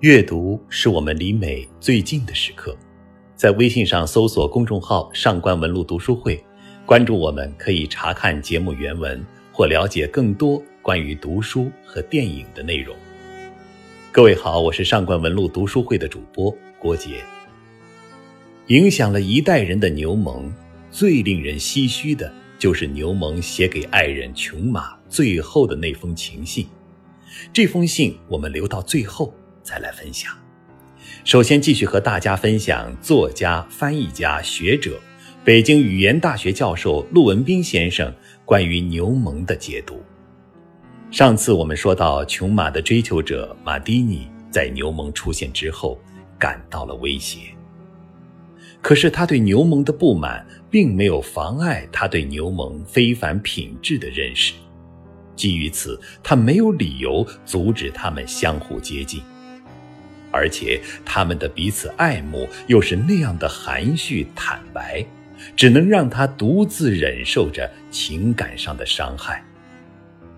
阅读是我们离美最近的时刻，在微信上搜索公众号“上官文露读书会”，关注我们，可以查看节目原文或了解更多关于读书和电影的内容。各位好，我是上官文露读书会的主播郭杰。影响了一代人的牛虻，最令人唏嘘的就是牛虻写给爱人琼玛最后的那封情信。这封信我们留到最后。再来分享。首先，继续和大家分享作家、翻译家、学者、北京语言大学教授陆文斌先生关于牛虻的解读。上次我们说到，琼马的追求者马蒂尼在牛虻出现之后感到了威胁。可是他对牛虻的不满，并没有妨碍他对牛虻非凡品质的认识。基于此，他没有理由阻止他们相互接近。而且他们的彼此爱慕又是那样的含蓄坦白，只能让他独自忍受着情感上的伤害。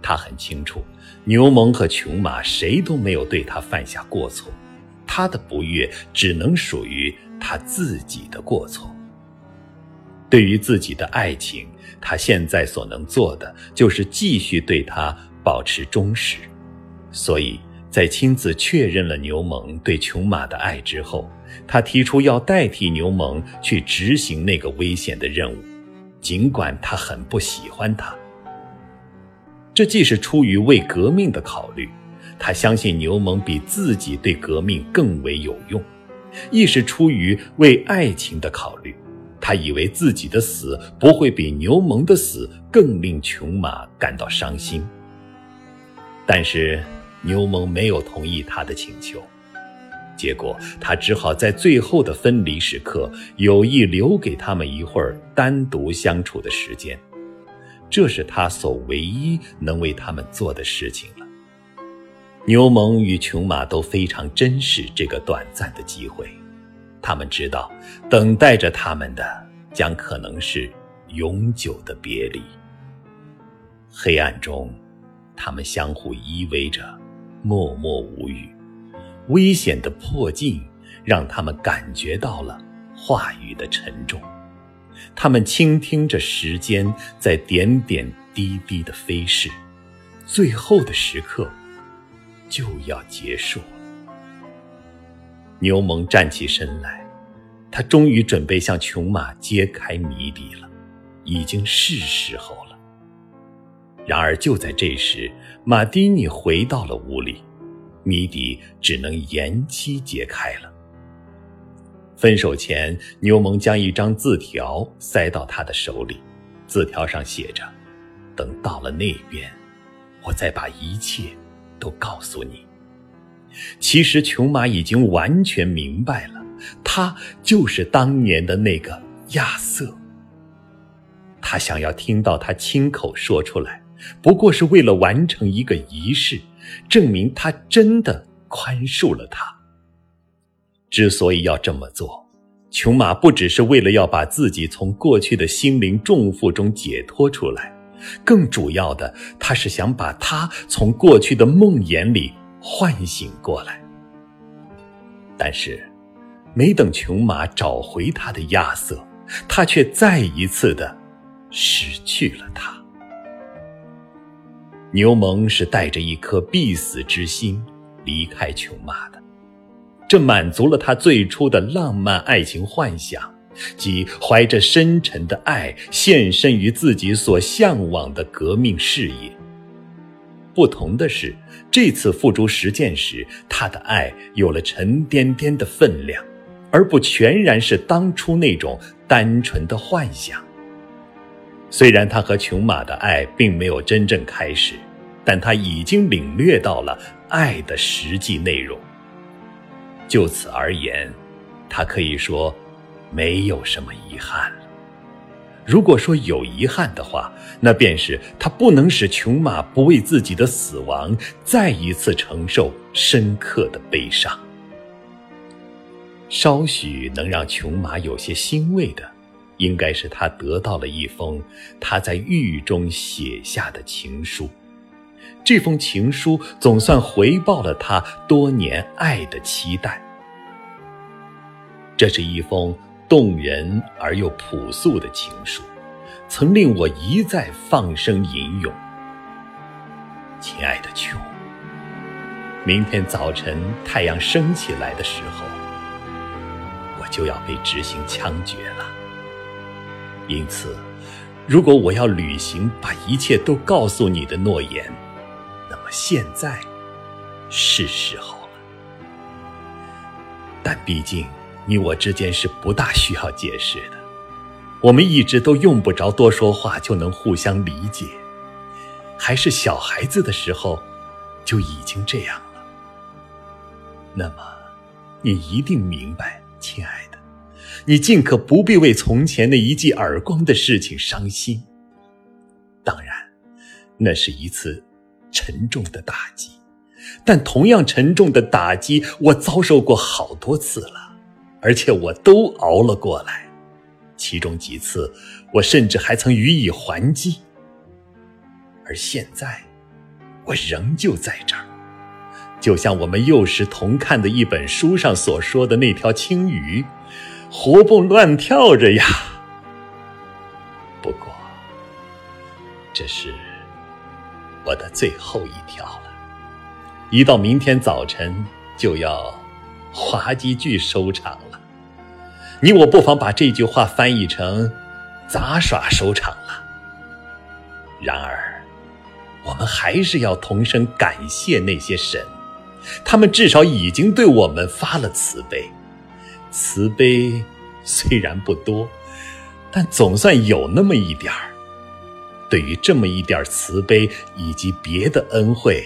他很清楚，牛虻和琼马谁都没有对他犯下过错，他的不悦只能属于他自己的过错。对于自己的爱情，他现在所能做的就是继续对他保持忠实，所以。在亲自确认了牛虻对琼马的爱之后，他提出要代替牛虻去执行那个危险的任务，尽管他很不喜欢他。这既是出于为革命的考虑，他相信牛虻比自己对革命更为有用；亦是出于为爱情的考虑，他以为自己的死不会比牛虻的死更令琼马感到伤心。但是。牛虻没有同意他的请求，结果他只好在最后的分离时刻有意留给他们一会儿单独相处的时间，这是他所唯一能为他们做的事情了。牛虻与琼马都非常珍视这个短暂的机会，他们知道等待着他们的将可能是永久的别离。黑暗中，他们相互依偎着。默默无语，危险的迫近让他们感觉到了话语的沉重。他们倾听着时间在点点滴滴的飞逝，最后的时刻就要结束了。牛虻站起身来，他终于准备向琼马揭开谜底了，已经是时候了。然而，就在这时，马蒂尼回到了屋里，谜底只能延期解开了。分手前，牛虻将一张字条塞到他的手里，字条上写着：“等到了那边，我再把一切都告诉你。”其实，琼马已经完全明白了，他就是当年的那个亚瑟。他想要听到他亲口说出来。不过是为了完成一个仪式，证明他真的宽恕了他。之所以要这么做，琼马不只是为了要把自己从过去的心灵重负中解脱出来，更主要的，他是想把他从过去的梦魇里唤醒过来。但是，没等琼马找回他的亚瑟，他却再一次的失去了他。牛虻是带着一颗必死之心离开琼马的，这满足了他最初的浪漫爱情幻想，即怀着深沉的爱献身于自己所向往的革命事业。不同的是，这次付诸实践时，他的爱有了沉甸甸的分量，而不全然是当初那种单纯的幻想。虽然他和琼马的爱并没有真正开始，但他已经领略到了爱的实际内容。就此而言，他可以说没有什么遗憾了。如果说有遗憾的话，那便是他不能使琼马不为自己的死亡再一次承受深刻的悲伤。稍许能让琼马有些欣慰的。应该是他得到了一封他在狱中写下的情书，这封情书总算回报了他多年爱的期待。这是一封动人而又朴素的情书，曾令我一再放声吟咏。亲爱的琼，明天早晨太阳升起来的时候，我就要被执行枪决了。因此，如果我要履行把一切都告诉你的诺言，现在是时候了。但毕竟你我之间是不大需要解释的，我们一直都用不着多说话就能互相理解。还是小孩子的时候，就已经这样了。那么，你一定明白，亲爱的，你尽可不必为从前那一记耳光的事情伤心。当然，那是一次沉重的打击，但同样沉重的打击，我遭受过好多次了，而且我都熬了过来。其中几次，我甚至还曾予以还击。而现在，我仍旧在这儿，就像我们幼时同看的一本书上所说的那条青鱼，活蹦乱跳着呀。不过，这是我的最后一条了。一到明天早晨，就要滑稽剧收场了。你我不妨把这句话翻译成杂耍收场了。然而。我们还是要同声感谢那些神，他们至少已经对我们发了慈悲。慈悲虽然不多，但总算有那么一点儿。对于这么一点慈悲以及别的恩惠，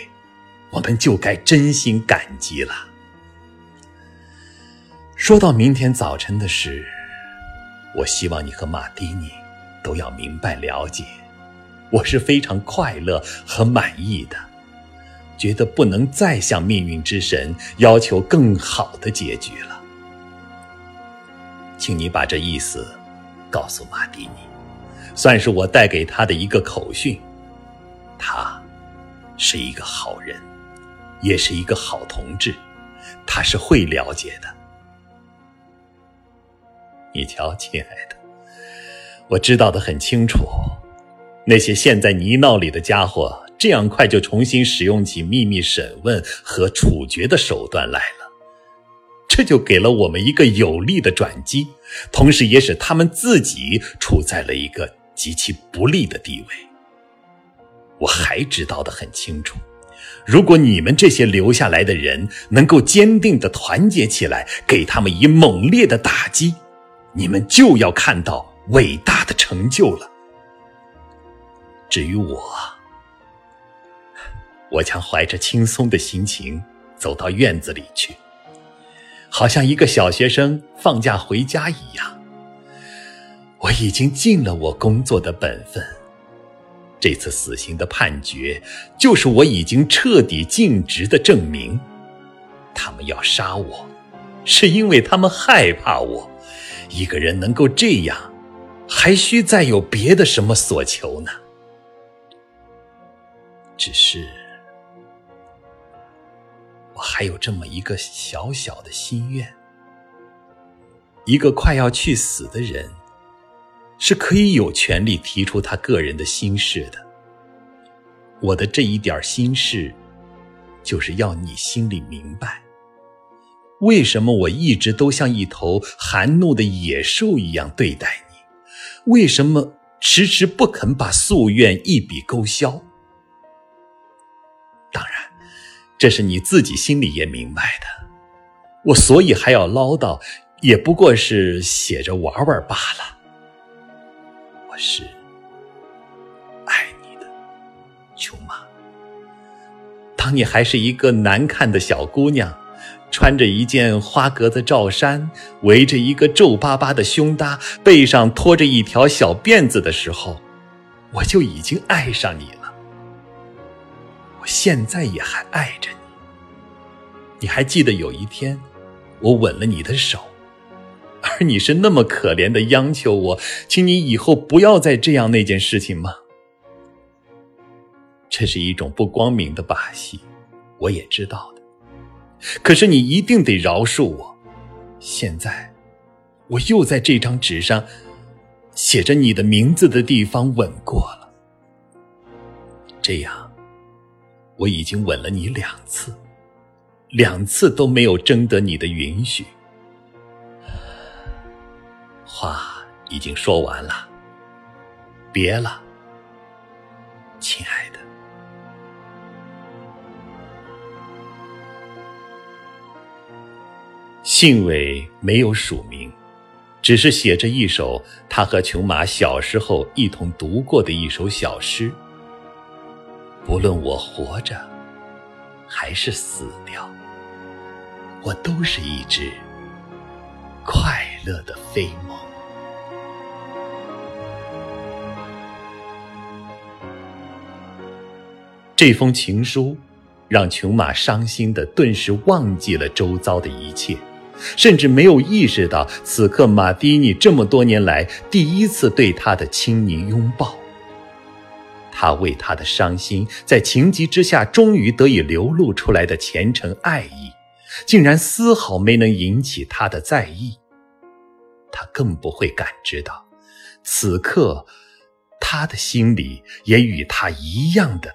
我们就该真心感激了。说到明天早晨的事，我希望你和马蒂尼都要明白了解。我是非常快乐和满意的，觉得不能再向命运之神要求更好的结局了。请你把这意思告诉马蒂尼，算是我带给他的一个口讯。他是一个好人，也是一个好同志，他是会了解的。你瞧，亲爱的，我知道的很清楚。那些陷在泥淖里的家伙，这样快就重新使用起秘密审问和处决的手段来了，这就给了我们一个有力的转机，同时也使他们自己处在了一个极其不利的地位。我还知道的很清楚，如果你们这些留下来的人能够坚定的团结起来，给他们以猛烈的打击，你们就要看到伟大的成就了。至于我，我将怀着轻松的心情走到院子里去，好像一个小学生放假回家一样。我已经尽了我工作的本分。这次死刑的判决，就是我已经彻底尽职的证明。他们要杀我，是因为他们害怕我。一个人能够这样，还需再有别的什么所求呢？只是，我还有这么一个小小的心愿：一个快要去死的人，是可以有权利提出他个人的心事的。我的这一点心事，就是要你心里明白，为什么我一直都像一头含怒的野兽一样对待你，为什么迟迟不肯把夙愿一笔勾销。当然这是你自己心里也明白的，我所以还要唠叨，也不过是写着玩玩罢了。是爱你的，琼妈。当你还是一个难看的小姑娘，穿着一件花格子罩衫，围着一个皱巴巴的胸搭，背上拖着一条小辫子的时候，我就已经爱上你了。我现在也还爱着你。你还记得有一天，我吻了你的手，而你是那么可怜的央求我，请你以后不要再这样那件事情吗？这是一种不光明的把戏，我也知道的。可是你一定得饶恕我。现在，我又在这张纸上写着你的名字的地方吻过了。这样，我已经吻了你两次，两次都没有征得你的允许。话已经说完了，别了，亲爱的。信尾没有署名，只是写着一首他和琼玛小时候一同读过的一首小诗。不论我活着还是死掉，我都是一只快乐的飞梦。这封情书让琼玛伤心的顿时忘记了周遭的一切。甚至没有意识到，此刻马蒂尼这么多年来第一次对他的亲昵拥抱。他为他的伤心，在情急之下终于得以流露出来的虔诚爱意，竟然丝毫没能引起他的在意。他更不会感知到，此刻他的心里也与他一样的